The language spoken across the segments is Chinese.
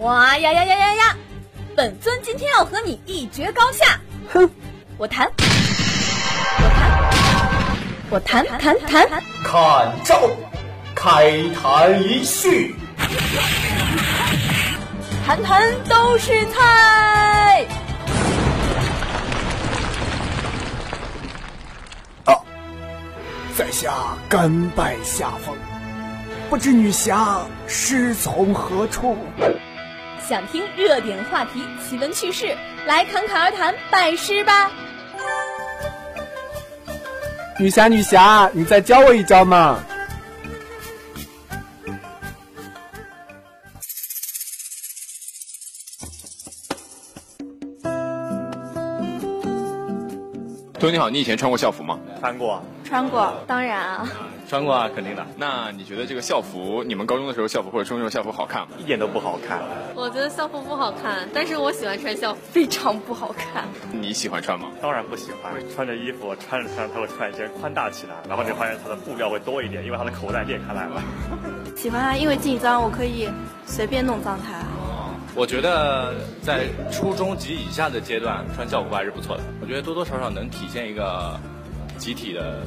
哇呀呀呀呀呀！本尊今天要和你一决高下。哼，我弹，我弹，我弹弹弹。看招，开坛一叙，弹弹都是菜。啊，在下甘拜下风，不知女侠师从何处？想听热点话题、奇闻趣事，来侃侃而谈拜师吧。女侠，女侠，你再教我一招嘛！同学你好，你以前穿过校服吗？穿过，穿过，当然啊。穿过啊，肯定的。那你觉得这个校服，你们高中的时候校服或者初中的校服好看吗？一点都不好看。我觉得校服不好看，但是我喜欢穿校服，非常不好看。你喜欢穿吗？当然不喜欢。穿着衣服，穿着穿着，它会突然间宽大起来，然后你发现它的布料会多一点，因为它的口袋裂开来了。喜欢啊，因为紧张，我可以随便弄脏它。我觉得在初中及以下的阶段穿校服还是不错的。我觉得多多少少能体现一个集体的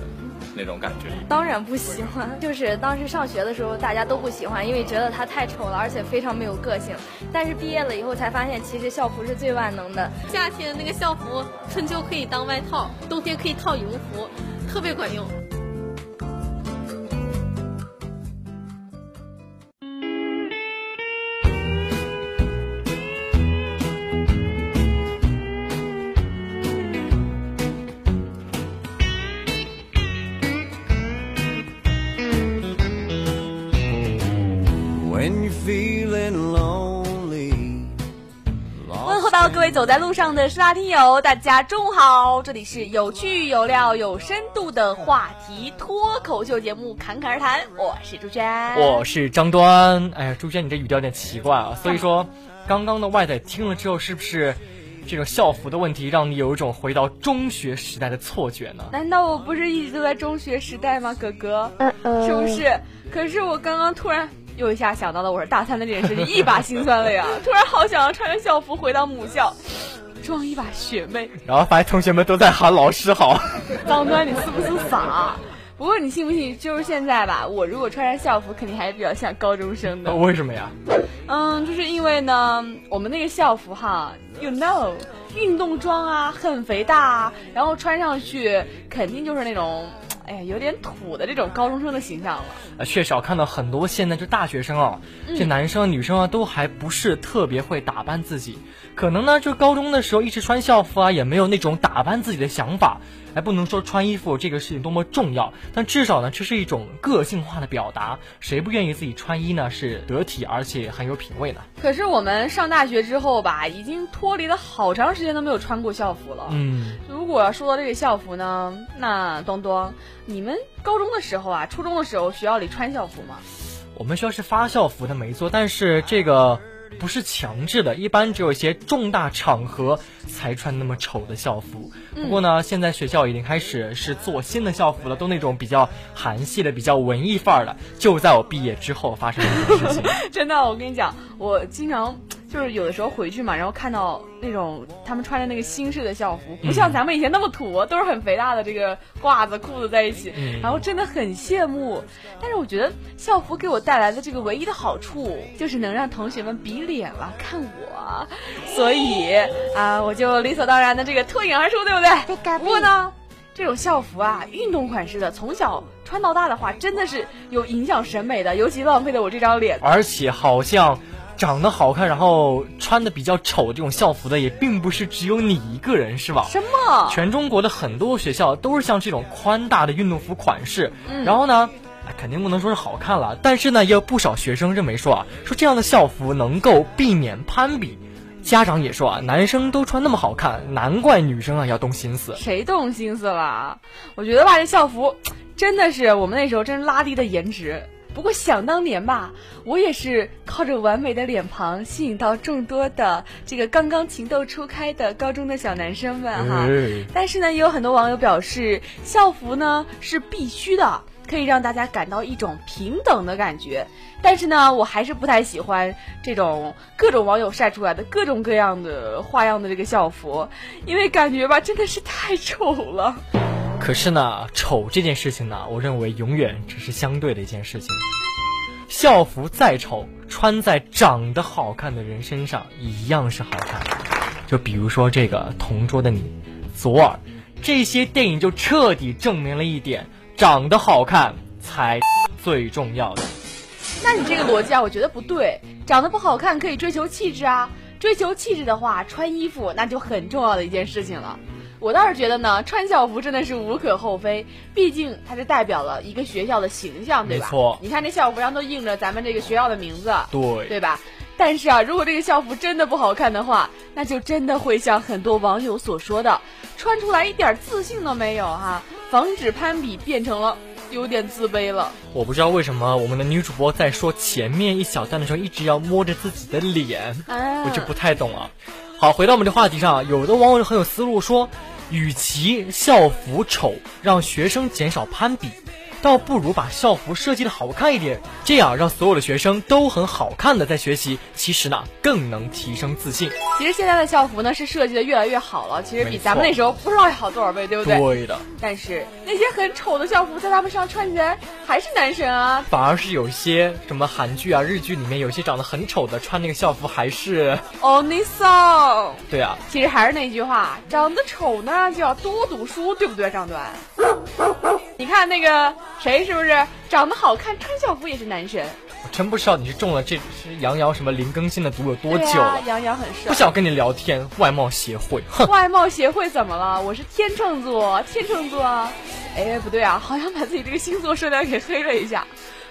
那种感觉。当然不喜欢，就是当时上学的时候大家都不喜欢，因为觉得它太丑了，而且非常没有个性。但是毕业了以后才发现，其实校服是最万能的。夏天那个校服，春秋可以当外套，冬天可以套羽绒服，特别管用。走在路上的师大听友，大家中午好！这里是有趣有料有深度的话题脱口秀节目《侃侃而谈》，我是朱娟，我是张端。哎呀，朱娟，你这语调有点奇怪啊！所以说，刚刚的外仔听了之后，是不是这种校服的问题让你有一种回到中学时代的错觉呢？难道我不是一直都在中学时代吗，哥哥？是不是？可是我刚刚突然。又一下想到了我是大三的这件事情，一把心酸泪啊！突然好想要穿着校服回到母校，装一把学妹。然后发现同学们都在喊老师好。张端，你是不是傻？不过你信不信，就是现在吧，我如果穿上校服，肯定还是比较像高中生的。为什么呀？嗯，就是因为呢，我们那个校服哈，you know，运动装啊，很肥大，啊然后穿上去肯定就是那种。哎呀，有点土的这种高中生的形象了。呃，确实，我看到很多现在就大学生啊，这男生女生啊，都还不是特别会打扮自己。可能呢，就高中的时候一直穿校服啊，也没有那种打扮自己的想法。还不能说穿衣服这个事情多么重要，但至少呢，这是一种个性化的表达。谁不愿意自己穿衣呢？是得体而且很有品味呢？可是我们上大学之后吧，已经脱离了好长时间都没有穿过校服了。嗯，如果要说到这个校服呢，那东东，你们高中的时候啊，初中的时候学校里穿校服吗？我们学校是发校服的，没错，但是这个。不是强制的，一般只有一些重大场合才穿那么丑的校服。不过呢，现在学校已经开始是做新的校服了，都那种比较韩系的、比较文艺范儿的。就在我毕业之后发生的事情。真的，我跟你讲，我经常。就是有的时候回去嘛，然后看到那种他们穿着那个新式的校服，不像咱们以前那么土，都是很肥大的这个褂子裤子在一起，然后真的很羡慕。但是我觉得校服给我带来的这个唯一的好处，就是能让同学们比脸了看我，所以啊，我就理所当然的这个脱颖而出，对不对？不过呢，这种校服啊，运动款式的，从小穿到大的话，真的是有影响审美的，尤其浪费了我这张脸，而且好像。长得好看，然后穿的比较丑这种校服的也并不是只有你一个人，是吧？什么？全中国的很多学校都是像这种宽大的运动服款式。嗯。然后呢，肯定不能说是好看了，但是呢，也有不少学生认为说啊，说这样的校服能够避免攀比。家长也说啊，男生都穿那么好看，难怪女生啊要动心思。谁动心思了？我觉得吧，这校服真的是我们那时候真是拉低的颜值。不过想当年吧，我也是靠着完美的脸庞吸引到众多的这个刚刚情窦初开的高中的小男生们哈。但是呢，也有很多网友表示，校服呢是必须的。可以让大家感到一种平等的感觉。但是呢，我还是不太喜欢这种各种网友晒出来的各种各样的花样的这个校服，因为感觉吧真的是太丑了。可是呢，丑这件事情呢，我认为永远只是相对的一件事情。校服再丑，穿在长得好看的人身上一样是好看。就比如说这个《同桌的你》，左耳，这些电影就彻底证明了一点：长得好看才最重要的。那你这个逻辑啊，我觉得不对。长得不好看可以追求气质啊，追求气质的话，穿衣服那就很重要的一件事情了。我倒是觉得呢，穿校服真的是无可厚非，毕竟它是代表了一个学校的形象，对吧？没错。你看这校服上都印着咱们这个学校的名字，对，对吧？但是啊，如果这个校服真的不好看的话，那就真的会像很多网友所说的，穿出来一点自信都没有哈，防止攀比变成了有点自卑了。我不知道为什么我们的女主播在说前面一小段的时候，一直要摸着自己的脸，我就不太懂了。好，回到我们这话题上，有的网友很有思路说。与其校服丑让学生减少攀比，倒不如把校服设计的好看一点，这样让所有的学生都很好看的在学习。其实呢，更能提升自信。其实现在的校服呢是设计的越来越好了，其实比咱们那时候不知道要好多少倍，对不对？对的。但是那些很丑的校服在他们身上穿起来还是男神啊。反而是有些什么韩剧啊、日剧里面有些长得很丑的穿那个校服还是 only song。对啊。其实还是那句话，长得丑呢就要多读书，对不对，张端？你看那个谁是不是长得好看，穿校服也是男神？我真不知道你是中了这是杨洋什么林更新的毒有多久了。杨洋很帅。不想跟你聊天，外貌协会。哼，外貌协会怎么了？我是天秤座，天秤座。哎，不对啊，好像把自己这个星座设料给黑了一下。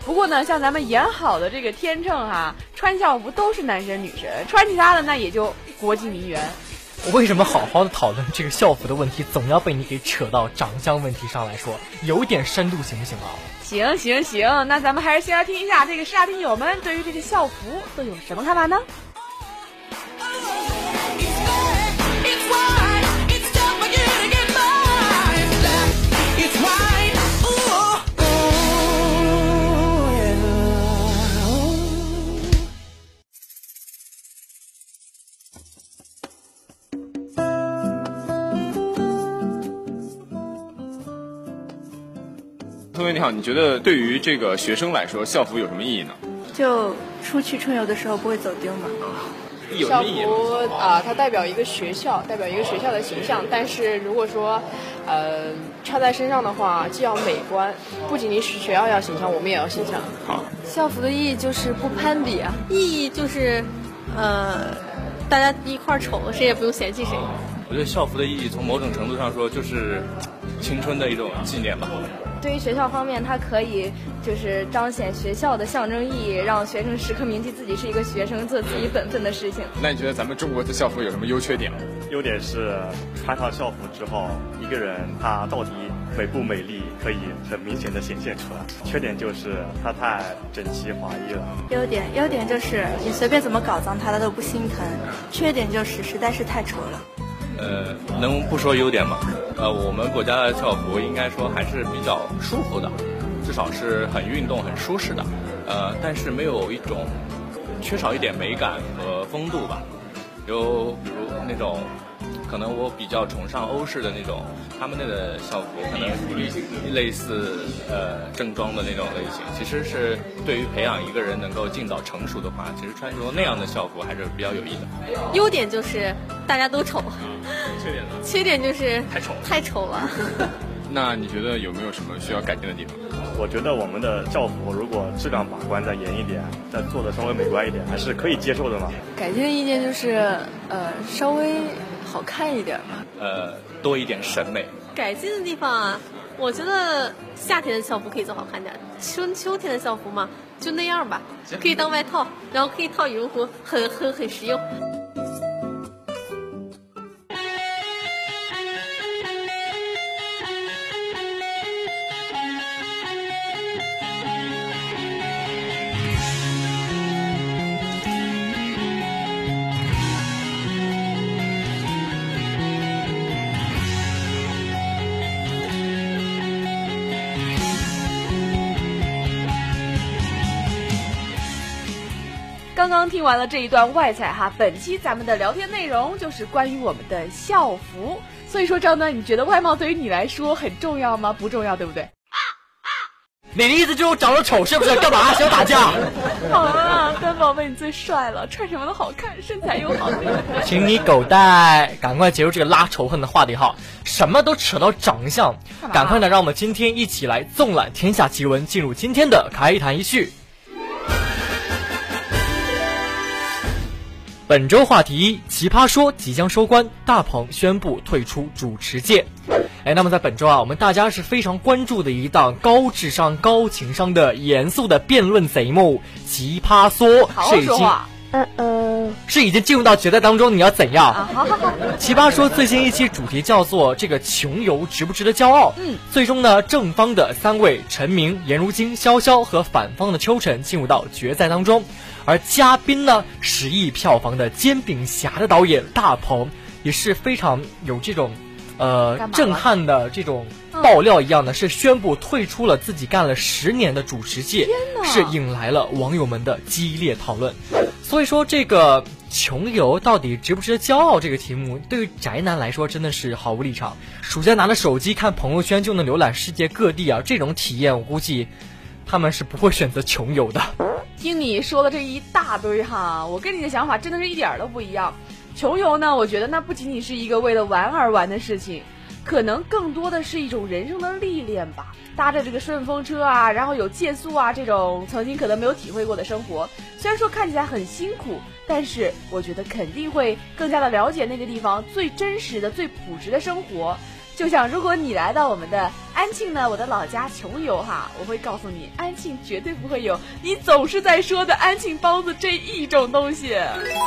不过呢，像咱们演好的这个天秤哈，穿校服都是男神女神，穿其他的那也就国际名媛。我为什么好好的讨论这个校服的问题，总要被你给扯到长相问题上来说？有点深度行不行啊？行行行，那咱们还是先来听一下这个师大听友们对于这个校服都有什么看法呢？你好，你觉得对于这个学生来说，校服有什么意义呢？就出去春游的时候不会走丢嘛。校服啊，它代表一个学校，代表一个学校的形象。但是如果说，呃，穿在身上的话，既要美观，不仅仅是学校要形象，我们也要形象。好，校服的意义就是不攀比啊，意义就是，呃，大家一块儿丑，谁也不用嫌弃谁。我觉得校服的意义，从某种程度上说，就是青春的一种纪念吧。对于学校方面，它可以就是彰显学校的象征意义，让学生时刻铭记自己是一个学生，做自己本分的事情。那你觉得咱们中国的校服有什么优缺点？优点是穿上校服之后，一个人他到底美不美丽，可以很明显的显现出来。缺点就是它太整齐划一了。优点优点就是你随便怎么搞脏它，它都不心疼。缺点就是实在是太丑了。呃，能不说优点吗？呃，我们国家的校服应该说还是比较舒服的，至少是很运动、很舒适的。呃，但是没有一种缺少一点美感和风度吧。有比如那种。可能我比较崇尚欧式的那种，他们那个校服可能类似呃正装的那种类型。其实是对于培养一个人能够尽早成熟的话，其实穿着那样的校服还是比较有益的。优点就是大家都丑，缺点呢？缺点就是太丑，太丑了。那你觉得有没有什么需要改进的地方？我觉得我们的校服如果质量把关再严一点，再做的稍微美观一点，还是可以接受的嘛。改进的意见就是呃稍微。好看一点吗？呃，多一点审美。改进的地方啊，我觉得夏天的校服可以做好看点，春秋天的校服嘛，就那样吧，可以当外套，然后可以套羽绒服，很很很实用。刚刚听完了这一段外采哈，本期咱们的聊天内容就是关于我们的校服。所以说，张端，你觉得外貌对于你来说很重要吗？不重要，对不对？你的意思就是我长得丑是不是？干嘛 想打架？好了，端宝贝你最帅了，穿什么都好看，身材又好。请你狗带，赶快结束这个拉仇恨的话题哈！什么都扯到长相，赶快的，让我们今天一起来纵览天下奇闻，进入今天的开谈一序。本周话题：奇葩说即将收官，大鹏宣布退出主持界。哎，那么在本周啊，我们大家是非常关注的一档高智商、高情商的严肃的辩论节目《奇葩说》，是已经，嗯嗯，是已经进入到决赛当中。你要怎样？好好好。奇葩说最新一期主题叫做“这个穷游值不值得骄傲”。嗯，最终呢，正方的三位陈明、颜如晶、潇潇和反方的秋晨进入到决赛当中。而嘉宾呢，十亿票房的《煎饼侠》的导演大鹏也是非常有这种，呃，震撼的这种爆料一样的，是宣布退出了自己干了十年的主持界，是引来了网友们的激烈讨论。所以说，这个穷游到底值不值得骄傲？这个题目对于宅男来说真的是毫无立场。暑假拿着手机看朋友圈就能浏览世界各地啊，这种体验我估计他们是不会选择穷游的。听你说的这一大堆哈，我跟你的想法真的是一点儿都不一样。穷游呢，我觉得那不仅仅是一个为了玩而玩的事情，可能更多的是一种人生的历练吧。搭着这个顺风车啊，然后有借宿啊，这种曾经可能没有体会过的生活，虽然说看起来很辛苦，但是我觉得肯定会更加的了解那个地方最真实的、最朴实的生活。就像如果你来到我们的安庆呢，我的老家穷游哈，我会告诉你，安庆绝对不会有你总是在说的安庆包子这一种东西。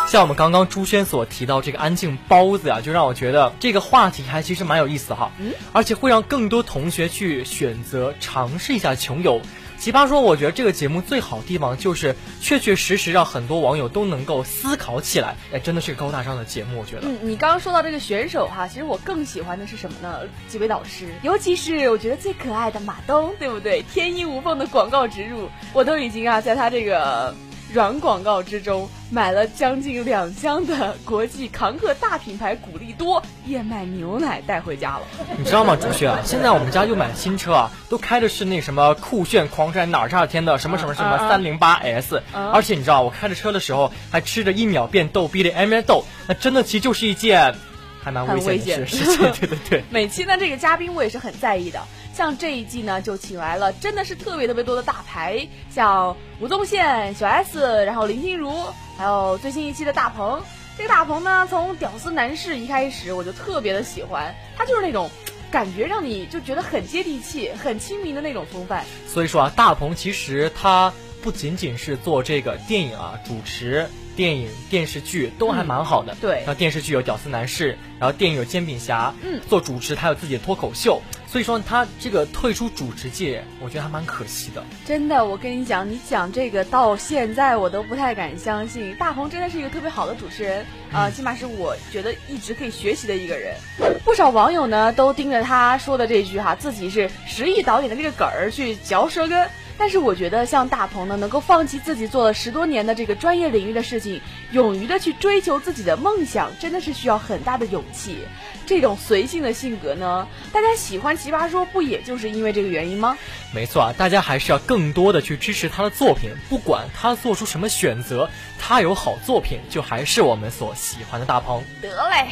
像我们刚刚朱轩所提到这个安庆包子啊，就让我觉得这个话题还其实蛮有意思哈，嗯，而且会让更多同学去选择尝试一下穷游。奇葩说，我觉得这个节目最好的地方就是确确实实让很多网友都能够思考起来。哎，真的是个高大上的节目，我觉得。嗯，你刚刚说到这个选手哈，其实我更喜欢的是什么呢？几位导师，尤其是我觉得最可爱的马东，对不对？天衣无缝的广告植入，我都已经啊，在他这个。软广告之中买了将近两箱的国际扛客大品牌古力多燕麦牛奶带回家了。你知道吗，朱旭啊？现在我们家又买新车啊，都开的是那什么酷炫狂拽哪吒天的什么什么什么三零八 S，而且你知道我开着车的时候还吃着一秒变逗逼的 M M 豆，那真的其实就是一件还蛮危险的事情。对对对。每期呢，这个嘉宾我也是很在意的。像这一季呢，就请来了真的是特别特别多的大牌，像吴宗宪、小 S，然后林心如，还有最新一期的大鹏。这个大鹏呢，从屌丝男士一开始，我就特别的喜欢他，就是那种感觉让你就觉得很接地气、很亲民的那种风范。所以说啊，大鹏其实他不仅仅是做这个电影啊，主持电影、电视剧都还蛮好的。对，然后电视剧有屌丝男士，然后电影有煎饼侠，嗯，做主持他有自己的脱口秀。所以说他这个退出主持界，我觉得还蛮可惜的。真的，我跟你讲，你讲这个到现在我都不太敢相信，大鹏真的是一个特别好的主持人啊，起码是我觉得一直可以学习的一个人。不少网友呢都盯着他说的这句哈，自己是十亿导演的这个梗儿去嚼舌根。但是我觉得像大鹏呢，能够放弃自己做了十多年的这个专业领域的事情，勇于的去追求自己的梦想，真的是需要很大的勇气。这种随性的性格呢，大家喜欢奇葩说不也就是因为这个原因吗？没错啊，大家还是要更多的去支持他的作品，不管他做出什么选择，他有好作品就还是我们所喜欢的大鹏。得嘞，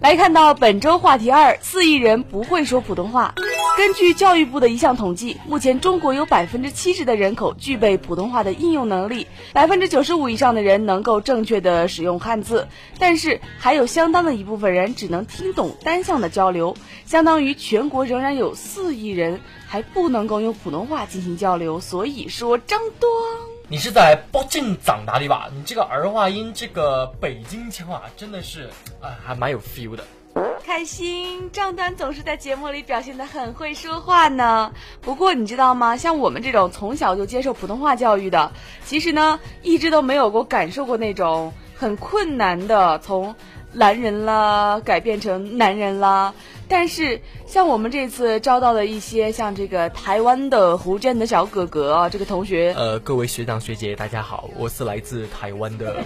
来看到本周话题二：四亿人不会说普通话。根据教育部的一项统计，目前中国有百分之七十的人口具备普通话的应用能力，百分之九十五以上的人能够正确的使用汉字，但是还有相当的一部分人只能听懂单向的交流，相当于全国仍然有四亿人还不能够用普通话进行交流。所以说，张端，你是在北京长大的吧？你这个儿化音，这个北京腔啊，真的是啊，还蛮有 feel 的。开心，张端总是在节目里表现的很会说话呢。不过你知道吗？像我们这种从小就接受普通话教育的，其实呢，一直都没有过感受过那种很困难的从男人啦改变成男人啦。但是像我们这次招到的一些像这个台湾的湖镇的小哥哥啊，这个同学，呃，各位学长学姐，大家好，我是来自台湾的。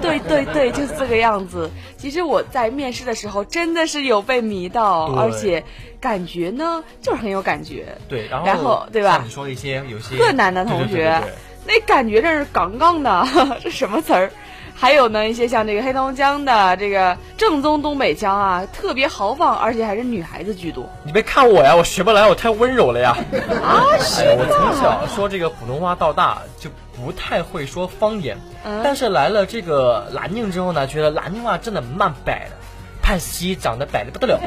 对对对，就是这个样子。其实我在面试的时候真的是有被迷到，而且感觉呢就是很有感觉。对，然后然后对吧？你说一些有些河南的同学，那感觉真是杠杠的，这什么词儿？还有呢，一些像这个黑龙江的这个正宗东北腔啊，特别豪放，而且还是女孩子居多。你别看我呀，我学不来，我太温柔了呀。啊，是我从小说这个普通话到大就不太会说方言，嗯、但是来了这个南宁之后呢，觉得南宁话真的蛮白的。盼西长得白的不得了，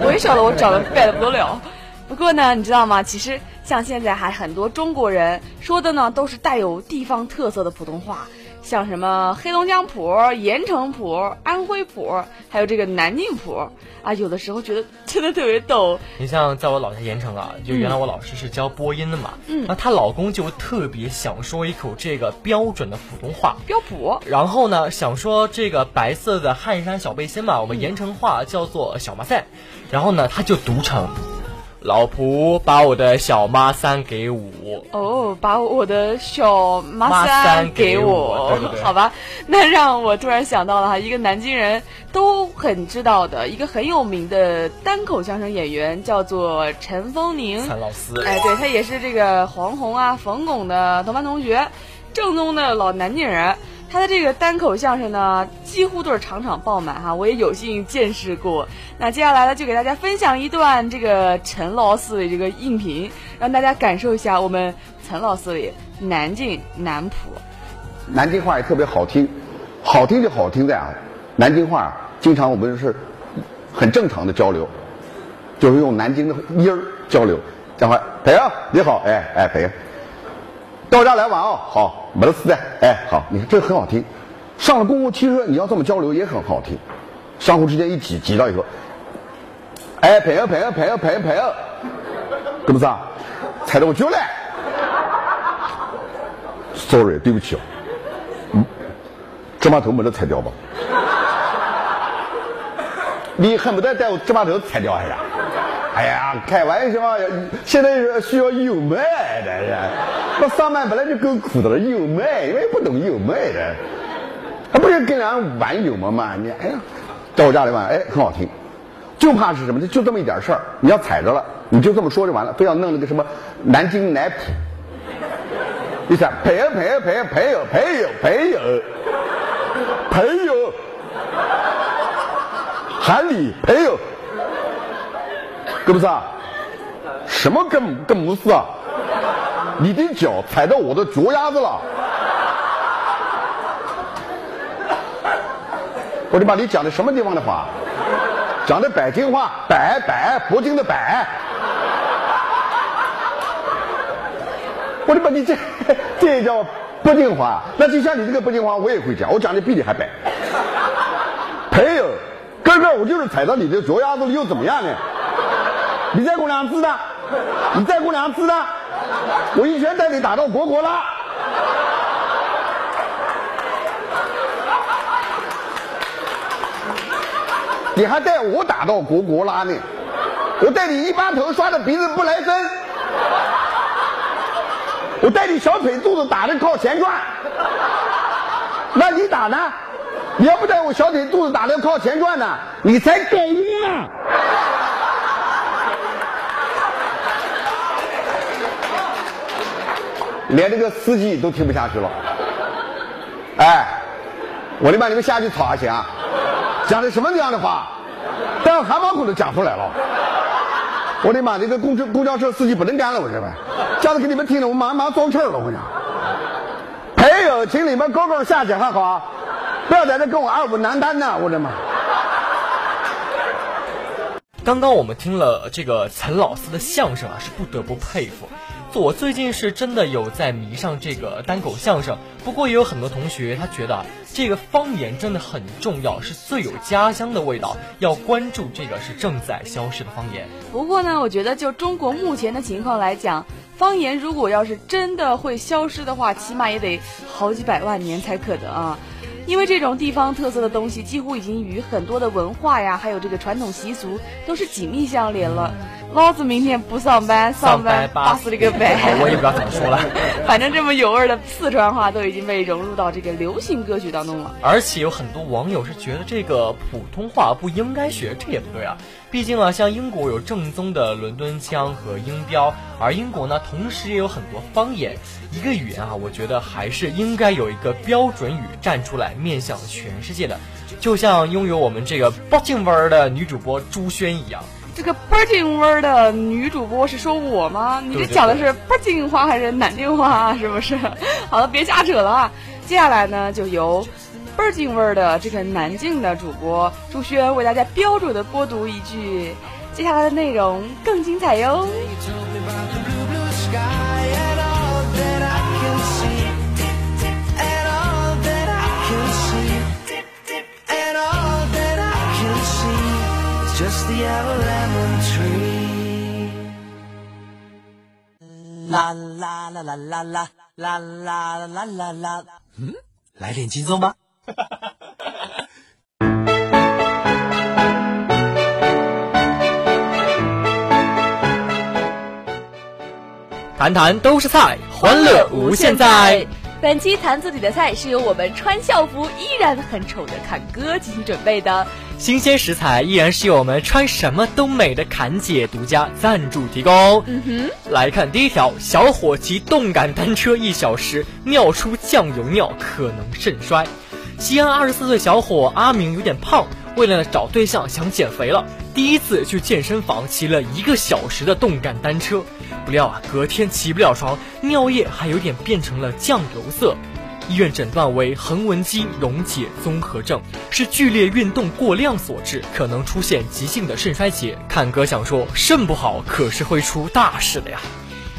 我也晓得我长得白的不得了。不过呢，你知道吗？其实像现在还很多中国人说的呢，都是带有地方特色的普通话。像什么黑龙江普、盐城普、安徽普，还有这个南宁普啊，有的时候觉得 真的特别逗。你像在我老家盐城啊，就原来我老师是教播音的嘛，嗯，那她老公就特别想说一口这个标准的普通话，标普。然后呢，想说这个白色的汗衫小背心嘛，我们盐城话叫做小麻伞，然后呢，他就读成。老婆把我的小妈三给我。哦，把我的小妈三给我，对对对，好吧，那让我突然想到了哈，一个南京人都很知道的一个很有名的单口相声演员，叫做陈风宁，陈老师，哎，对他也是这个黄宏啊、冯巩的同班同学，正宗的老南京人。他的这个单口相声呢，几乎都是场场爆满哈，我也有幸见识过。那接下来呢，就给大家分享一段这个陈老师的这个音频，让大家感受一下我们陈老师的南京南普。南京话也特别好听，好听就好听在啊，南京话经常我们是很正常的交流，就是用南京的音儿交流。讲话，朋友你好，哎哎朋友，到家来玩哦，好。没得事的，哎，好，你看这很好听。上了公共汽车，你要这么交流也很好听，相互之间一挤挤到以后，哎，朋友朋友朋友朋友朋友，是不是啊？踩到我脚了，sorry，对不起哦，嗯，芝麻头没得踩掉吧？你恨不得带我芝麻头踩掉哎呀？哎呀，开玩笑！现在需要油麦的，是。我上班本来就够苦的了，油麦，因为不懂油麦的，他不是跟人玩油吗嘛？你哎呀，到我家里玩，哎，很好听。就怕是什么？就就这么一点事儿，你要踩着了，你就这么说就完了，非要弄那个什么南京奶谱。你想，朋友朋友朋友朋友朋友朋友朋友，喊你朋友。是不是啊？什么跟跟不是啊？你的脚踩到我的脚丫子了！我的妈！你讲的什么地方的话？讲的北京话，北北北京的北。我的妈！你这这也叫北京话？那就像你这个北京话，我也会讲，我讲的比你还白。朋友，哥哥，我就是踩到你的脚丫子了，又怎么样呢？你再给我两次的，你再给我两次的，我一拳带你打到国国拉。你还带我打到国国拉呢？我带你一巴头刷的鼻子不来声，我带你小腿肚子打的靠前转，那你打呢？你要不带我小腿肚子打的靠前转呢，你才狗呢！连这个司机都听不下去了，哎，我的妈！你们下去吵还行啊？讲的什么这样的话？但汗毛孔都讲出来了。我的妈！这个公车公交车司机不能干了，我这边，这样子给你们听了，我马上马上装气了，我讲。朋友，请你们高高下去，好不好？不要在这跟我二五难单呢，我的妈！刚刚我们听了这个陈老师的相声啊，是不得不佩服。我最近是真的有在迷上这个单口相声，不过也有很多同学他觉得这个方言真的很重要，是最有家乡的味道，要关注这个是正在消失的方言。不过呢，我觉得就中国目前的情况来讲，方言如果要是真的会消失的话，起码也得好几百万年才可得啊。因为这种地方特色的东西几乎已经与很多的文化呀，还有这个传统习俗都是紧密相连了。老子明天不上班，上班巴死了个白！我也不知道怎么说了，反正这么有味的四川话都已经被融入到这个流行歌曲当中了。而且有很多网友是觉得这个普通话不应该学，这也不对啊。毕竟啊，像英国有正宗的伦敦腔和音标，而英国呢，同时也有很多方言。一个语言啊，我觉得还是应该有一个标准语站出来，面向全世界的。就像拥有我们这个北京味儿的女主播朱轩一样。这个北京味儿的女主播是说我吗？你这讲的是北京话还是南京话？是不是？好了，别瞎扯了啊！接下来呢，就由北京味儿的这个南京的主播朱轩为大家标准的播读一句，接下来的内容更精彩哟。啦啦啦啦啦啦啦啦啦啦啦！嗯，来点轻松吧。谈谈都是菜，欢乐无限在。本期谈自己的菜是由我们穿校服依然很丑的侃哥进行准备的。新鲜食材依然是由我们穿什么都美的侃姐独家赞助提供。嗯哼，来看第一条：小伙骑动感单车一小时尿出酱油尿，可能肾衰。西安二十四岁小伙阿明有点胖，为了找对象想减肥了，第一次去健身房骑了一个小时的动感单车，不料啊，隔天起不了床，尿液还有点变成了酱油色。医院诊断为横纹肌溶解综合症，是剧烈运动过量所致，可能出现急性的肾衰竭。看哥想说，肾不好可是会出大事的呀。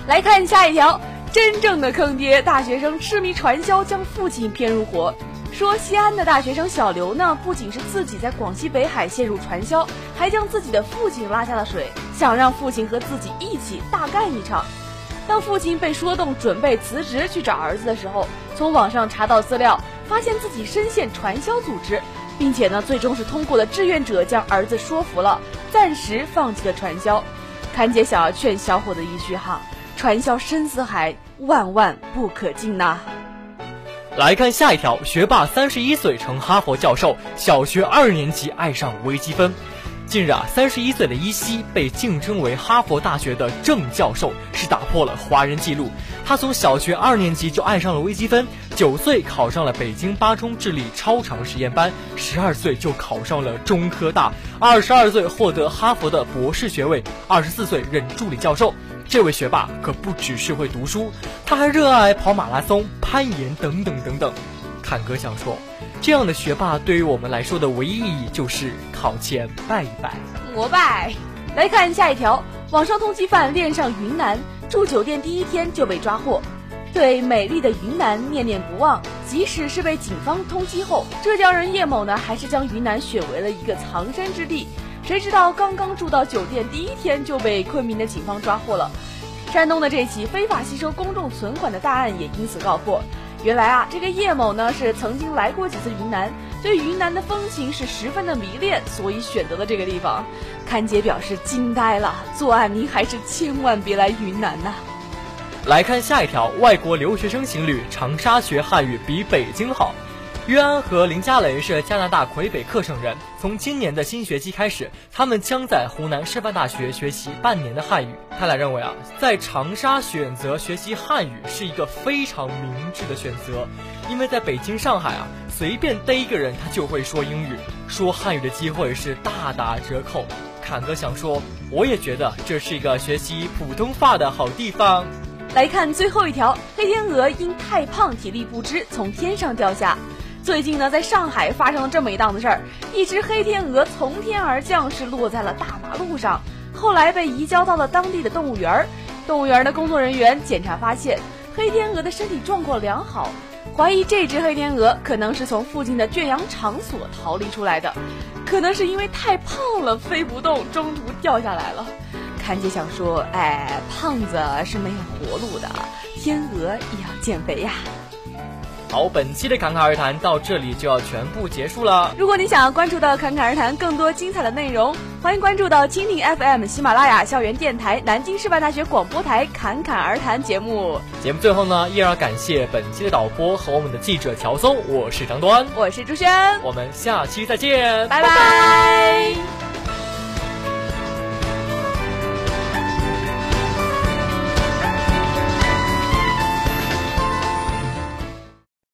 来看下一条，真正的坑爹，大学生痴迷传销将父亲骗入伙。说西安的大学生小刘呢，不仅是自己在广西北海陷入传销，还将自己的父亲拉下了水，想让父亲和自己一起大干一场。当父亲被说动准备辞职去找儿子的时候，从网上查到资料，发现自己深陷传销组织，并且呢，最终是通过了志愿者将儿子说服了，暂时放弃了传销。侃姐想要劝小伙子一句哈：传销深似海，万万不可进呐！来看下一条，学霸三十一岁成哈佛教授，小学二年级爱上微积分。近日啊，三十一岁的伊西被竞争为哈佛大学的正教授，是打破了华人纪录。他从小学二年级就爱上了微积分，九岁考上了北京八中智力超长实验班，十二岁就考上了中科大，二十二岁获得哈佛的博士学位，二十四岁任助理教授。这位学霸可不只是会读书，他还热爱跑马拉松、攀岩等等等等。侃哥想说。这样的学霸对于我们来说的唯一意义就是考前拜一拜，膜拜。来看下一条，网上通缉犯恋上云南，住酒店第一天就被抓获，对美丽的云南念念不忘。即使是被警方通缉后，浙江人叶某呢，还是将云南选为了一个藏身之地。谁知道刚刚住到酒店第一天就被昆明的警方抓获了。山东的这起非法吸收公众存款的大案也因此告破。原来啊，这个叶某呢是曾经来过几次云南，对云南的风情是十分的迷恋，所以选择了这个地方。阚姐表示惊呆了，作案您还是千万别来云南呐。来看下一条，外国留学生情侣长沙学汉语比北京好。约安和林佳蕾是加拿大魁北克省人。从今年的新学期开始，他们将在湖南师范大学学习半年的汉语。他俩认为啊，在长沙选择学习汉语是一个非常明智的选择，因为在北京、上海啊，随便逮一个人他就会说英语，说汉语的机会是大打折扣。侃哥想说，我也觉得这是一个学习普通话的好地方。来看最后一条，黑天鹅因太胖体力不支从天上掉下。最近呢，在上海发生了这么一档子事儿，一只黑天鹅从天而降，是落在了大马路上，后来被移交到了当地的动物园儿。动物园的工作人员检查发现，黑天鹅的身体状况良好，怀疑这只黑天鹅可能是从附近的圈养场所逃离出来的，可能是因为太胖了飞不动，中途掉下来了。看姐想说，哎，胖子是没有活路的，天鹅也要减肥呀。好，本期的侃侃而谈到这里就要全部结束了。如果你想要关注到侃侃而谈更多精彩的内容，欢迎关注到蜻蜓 FM、喜马拉雅、校园电台、南京师范大学广播台《侃侃而谈》节目。节目最后呢，依然要感谢本期的导播和我们的记者乔松。我是张端，我是朱轩，我们下期再见，拜拜。